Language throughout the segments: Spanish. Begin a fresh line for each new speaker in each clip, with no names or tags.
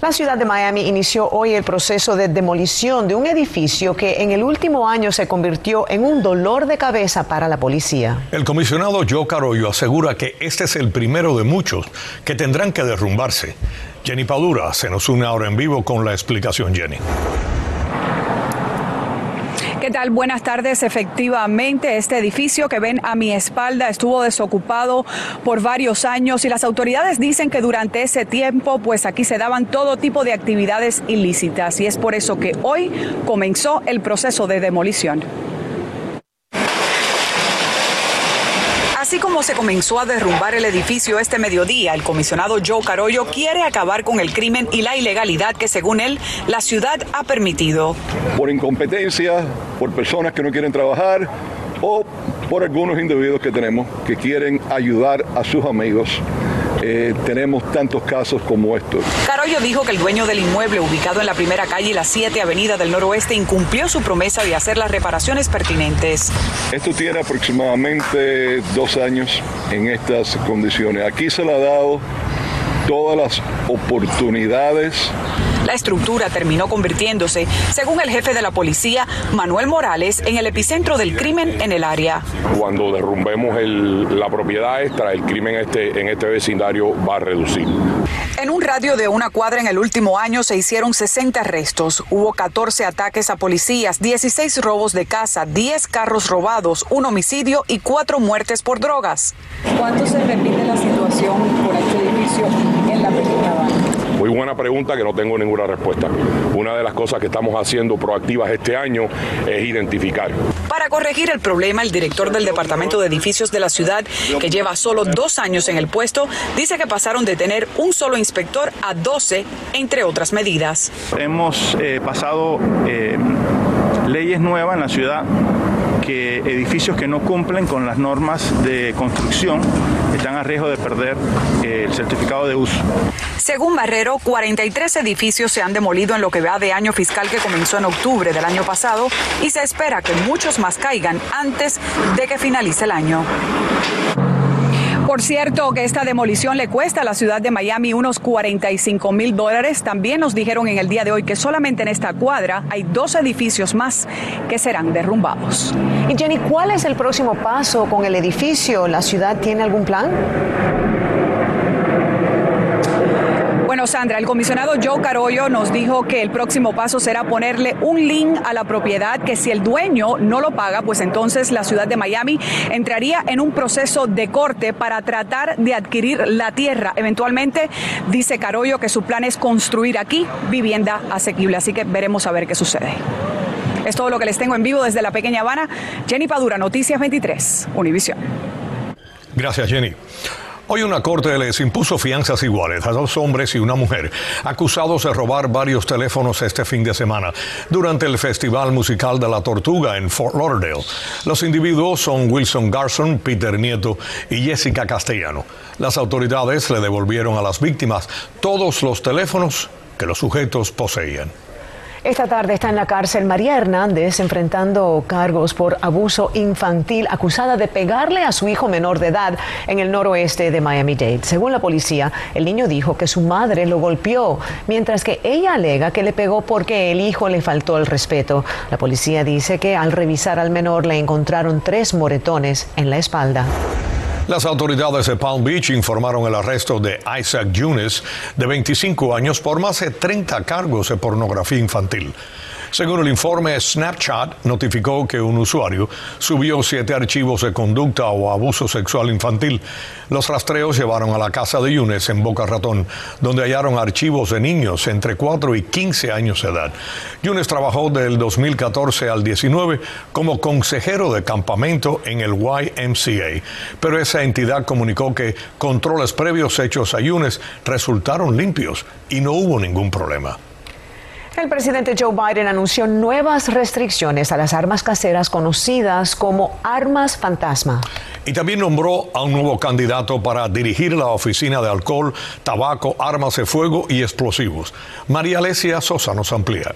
La ciudad de Miami inició hoy el proceso de demolición de un edificio que en el último año se convirtió en un dolor de cabeza para la policía.
El comisionado Joe Carollo asegura que este es el primero de muchos que tendrán que derrumbarse. Jenny Padura se nos une ahora en vivo con la explicación, Jenny.
¿Qué tal? Buenas tardes. Efectivamente, este edificio que ven a mi espalda estuvo desocupado por varios años y las autoridades dicen que durante ese tiempo, pues aquí se daban todo tipo de actividades ilícitas y es por eso que hoy comenzó el proceso de demolición. Se comenzó a derrumbar el edificio este mediodía, el comisionado Joe Carollo quiere acabar con el crimen y la ilegalidad que según él la ciudad ha permitido.
Por incompetencia, por personas que no quieren trabajar o por algunos individuos que tenemos que quieren ayudar a sus amigos eh, tenemos tantos casos como estos.
Carollo dijo que el dueño del inmueble ubicado en la primera calle y la 7 Avenida del Noroeste incumplió su promesa de hacer las reparaciones pertinentes.
Esto tiene aproximadamente dos años en estas condiciones. Aquí se le ha dado todas las oportunidades
la estructura terminó convirtiéndose, según el jefe de la policía, Manuel Morales, en el epicentro del crimen en el área.
Cuando derrumbemos la propiedad extra, el crimen este, en este vecindario va a reducir.
En un radio de una cuadra en el último año se hicieron 60 arrestos. Hubo 14 ataques a policías, 16 robos de casa, 10 carros robados, un homicidio y 4 muertes por drogas. ¿Cuánto se repite la situación por este edificio
muy buena pregunta que no tengo ninguna respuesta. Una de las cosas que estamos haciendo proactivas este año es identificar.
Para corregir el problema, el director del Departamento de Edificios de la ciudad, que lleva solo dos años en el puesto, dice que pasaron de tener un solo inspector a 12, entre otras medidas.
Hemos eh, pasado eh, leyes nuevas en la ciudad que edificios que no cumplen con las normas de construcción están a riesgo de perder eh, el certificado de uso.
Según Barrero, 43 edificios se han demolido en lo que va de año fiscal que comenzó en octubre del año pasado y se espera que muchos más caigan antes de que finalice el año. Por cierto, que esta demolición le cuesta a la ciudad de Miami unos 45 mil dólares. También nos dijeron en el día de hoy que solamente en esta cuadra hay dos edificios más que serán derrumbados.
Y Jenny, ¿cuál es el próximo paso con el edificio? ¿La ciudad tiene algún plan?
Bueno, Sandra, el comisionado Joe Carollo nos dijo que el próximo paso será ponerle un link a la propiedad que si el dueño no lo paga, pues entonces la ciudad de Miami entraría en un proceso de corte para tratar de adquirir la tierra. Eventualmente dice Carollo que su plan es construir aquí vivienda asequible, así que veremos a ver qué sucede. Es todo lo que les tengo en vivo desde la pequeña Habana. Jenny Padura, Noticias 23, Univisión.
Gracias, Jenny. Hoy una corte les impuso fianzas iguales a dos hombres y una mujer acusados de robar varios teléfonos este fin de semana durante el Festival Musical de la Tortuga en Fort Lauderdale. Los individuos son Wilson Garson, Peter Nieto y Jessica Castellano. Las autoridades le devolvieron a las víctimas todos los teléfonos que los sujetos poseían.
Esta tarde está en la cárcel María Hernández enfrentando cargos por abuso infantil acusada de pegarle a su hijo menor de edad en el noroeste de Miami-Dade. Según la policía, el niño dijo que su madre lo golpeó, mientras que ella alega que le pegó porque el hijo le faltó el respeto. La policía dice que al revisar al menor le encontraron tres moretones en la espalda.
Las autoridades de Palm Beach informaron el arresto de Isaac Yunes, de 25 años, por más de 30 cargos de pornografía infantil. Según el informe, Snapchat notificó que un usuario subió siete archivos de conducta o abuso sexual infantil. Los rastreos llevaron a la casa de Yunes en Boca Ratón, donde hallaron archivos de niños entre 4 y 15 años de edad. Yunes trabajó del 2014 al 19 como consejero de campamento en el YMCA, pero esa entidad comunicó que controles previos hechos a Yunes resultaron limpios y no hubo ningún problema.
El presidente Joe Biden anunció nuevas restricciones a las armas caseras conocidas como armas fantasma.
Y también nombró a un nuevo candidato para dirigir la oficina de alcohol, tabaco, armas de fuego y explosivos. María Alesia Sosa nos amplía.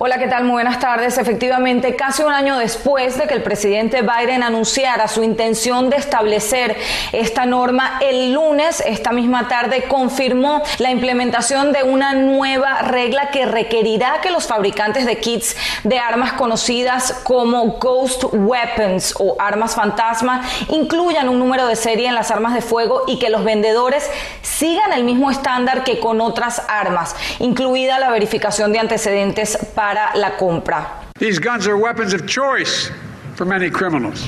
Hola, ¿qué tal? Muy buenas tardes. Efectivamente, casi un año después de que el presidente Biden anunciara su intención de establecer esta norma, el lunes, esta misma tarde, confirmó la implementación de una nueva regla que requerirá que los fabricantes de kits de armas conocidas como Ghost Weapons o armas fantasma incluyan un número de serie en las armas de fuego y que los vendedores sigan el mismo estándar que con otras armas, incluida la verificación de antecedentes para la compra.
These guns are weapons of choice.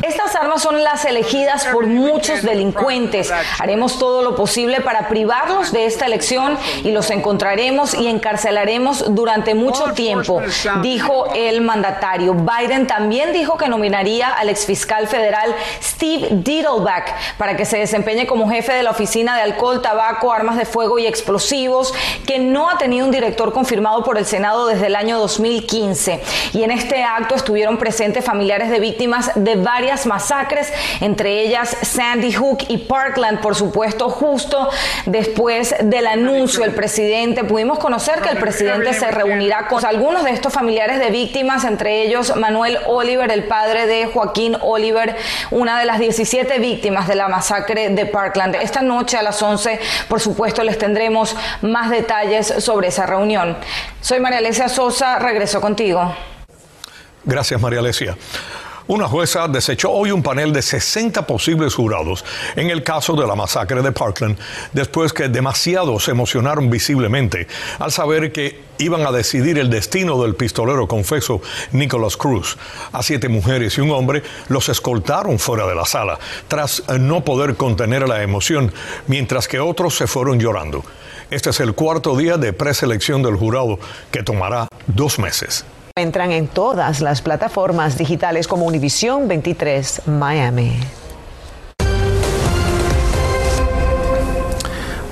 Estas armas son las elegidas por muchos delincuentes. Haremos todo lo posible para privarlos de esta elección y los encontraremos y encarcelaremos durante mucho tiempo, dijo el mandatario. Biden también dijo que nominaría al exfiscal federal Steve Diddleback para que se desempeñe como jefe de la Oficina de Alcohol, Tabaco, Armas de Fuego y Explosivos, que no ha tenido un director confirmado por el Senado desde el año 2015. Y en este acto estuvieron presentes familiares de víctimas de varias masacres, entre ellas Sandy Hook y Parkland, por supuesto, justo después del anuncio del presidente. Pudimos conocer que el presidente se reunirá con algunos de estos familiares de víctimas, entre ellos Manuel Oliver, el padre de Joaquín Oliver, una de las 17 víctimas de la masacre de Parkland. Esta noche a las 11, por supuesto, les tendremos más detalles sobre esa reunión. Soy María Alesia Sosa, regreso contigo.
Gracias, María Alesia. Una jueza desechó hoy un panel de 60 posibles jurados en el caso de la masacre de Parkland, después que demasiados se emocionaron visiblemente al saber que iban a decidir el destino del pistolero confeso Nicholas Cruz. A siete mujeres y un hombre los escoltaron fuera de la sala, tras no poder contener la emoción, mientras que otros se fueron llorando. Este es el cuarto día de preselección del jurado, que tomará dos meses.
Entran en todas las plataformas digitales como Univision 23 Miami.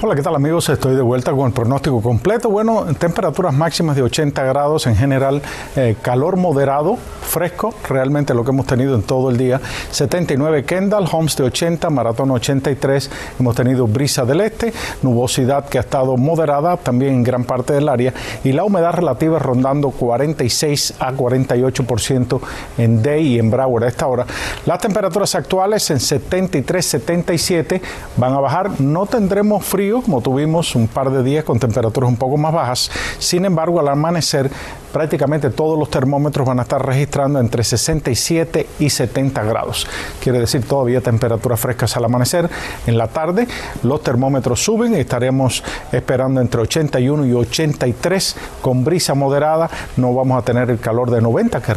Hola, ¿qué tal amigos? Estoy de vuelta con el pronóstico completo. Bueno, temperaturas máximas de 80 grados en general, eh, calor moderado, fresco, realmente lo que hemos tenido en todo el día. 79 Kendall, Homes de 80, Maratón 83, hemos tenido brisa del este, nubosidad que ha estado moderada también en gran parte del área y la humedad relativa rondando 46 a 48% en Day y en Broward a esta hora. Las temperaturas actuales en 73, 77 van a bajar, no tendremos frío como tuvimos un par de días con temperaturas un poco más bajas. Sin embargo, al amanecer prácticamente todos los termómetros van a estar registrando entre 67 y 70 grados. Quiere decir todavía temperaturas frescas al amanecer. En la tarde los termómetros suben y estaremos esperando entre 81 y 83 con brisa moderada. No vamos a tener el calor de 90 que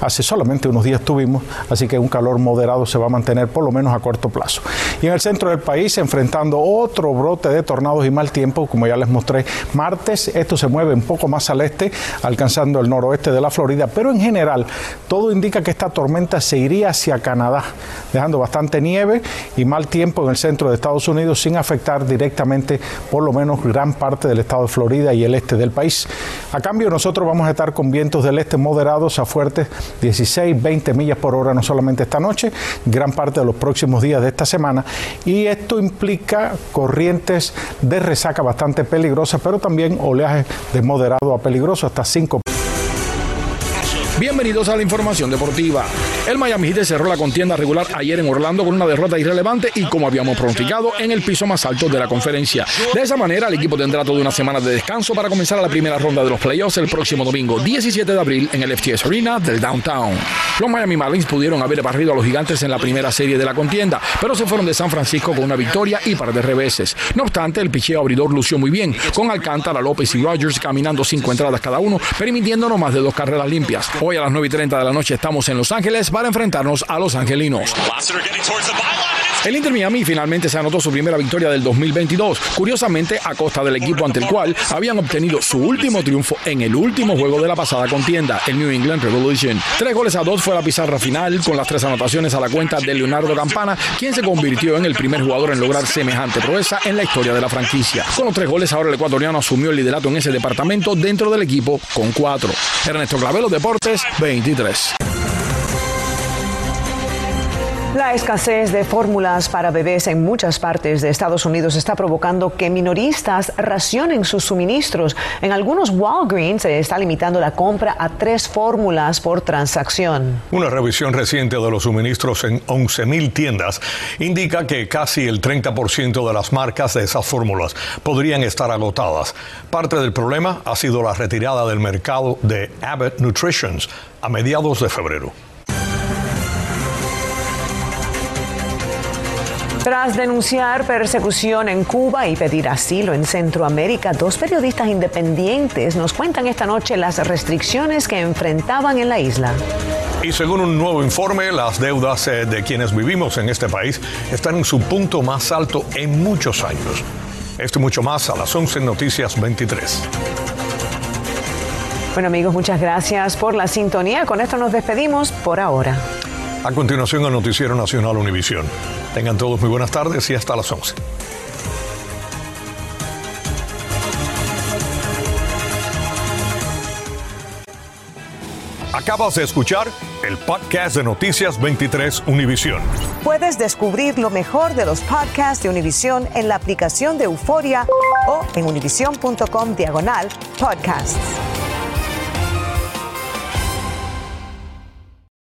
hace solamente unos días tuvimos, así que un calor moderado se va a mantener por lo menos a corto plazo. Y en el centro del país enfrentando otro brote de tornados y mal tiempo, como ya les mostré martes, esto se mueve un poco más al este, alcanzando el noroeste de la Florida, pero en general todo indica que esta tormenta se iría hacia Canadá, dejando bastante nieve y mal tiempo en el centro de Estados Unidos sin afectar directamente por lo menos gran parte del estado de Florida y el este del país. A cambio nosotros vamos a estar con vientos del este moderados a fuertes 16, 20 millas por hora no solamente esta noche, gran parte de los próximos días de esta semana y esto implica corrientes de resaca bastante peligrosas, pero también oleaje de moderado a peligroso hasta 5
Bienvenidos a la información deportiva. El Miami Heat cerró la contienda regular ayer en Orlando con una derrota irrelevante y como habíamos pronosticado en el piso más alto de la conferencia. De esa manera el equipo tendrá toda una semana de descanso para comenzar la primera ronda de los playoffs el próximo domingo 17 de abril en el FTS Arena del Downtown. Los Miami Marlins pudieron haber barrido a los gigantes en la primera serie de la contienda, pero se fueron de San Francisco con una victoria y par de reveses. No obstante, el picheo abridor lució muy bien, con Alcántara, López y Rogers caminando cinco entradas cada uno, permitiendo no más de dos carreras limpias. Hoy a las 9 y 30 de la noche estamos en Los Ángeles para enfrentarnos a los angelinos. El Inter Miami finalmente se anotó su primera victoria del 2022, curiosamente a costa del equipo ante el cual habían obtenido su último triunfo en el último juego de la pasada contienda, el New England Revolution. Tres goles a dos fue la pizarra final, con las tres anotaciones a la cuenta de Leonardo Campana, quien se convirtió en el primer jugador en lograr semejante proeza en la historia de la franquicia. Con los tres goles, ahora el ecuatoriano asumió el liderato en ese departamento dentro del equipo con cuatro. Ernesto Clavelo, Deportes 23.
La escasez de fórmulas para bebés en muchas partes de Estados Unidos está provocando que minoristas racionen sus suministros. En algunos Walgreens se está limitando la compra a tres fórmulas por transacción.
Una revisión reciente de los suministros en 11.000 tiendas indica que casi el 30% de las marcas de esas fórmulas podrían estar agotadas. Parte del problema ha sido la retirada del mercado de Abbott Nutritions a mediados de febrero.
Tras denunciar persecución en Cuba y pedir asilo en Centroamérica, dos periodistas independientes nos cuentan esta noche las restricciones que enfrentaban en la isla.
Y según un nuevo informe, las deudas eh, de quienes vivimos en este país están en su punto más alto en muchos años. Esto y mucho más a las 11 Noticias 23.
Bueno amigos, muchas gracias por la sintonía. Con esto nos despedimos por ahora.
A continuación, el Noticiero Nacional Univisión. Tengan todos muy buenas tardes y hasta las 11. Acabas de escuchar el podcast de Noticias 23 Univisión.
Puedes descubrir lo mejor de los podcasts de Univisión en la aplicación de Euforia o en univision.com diagonal podcasts.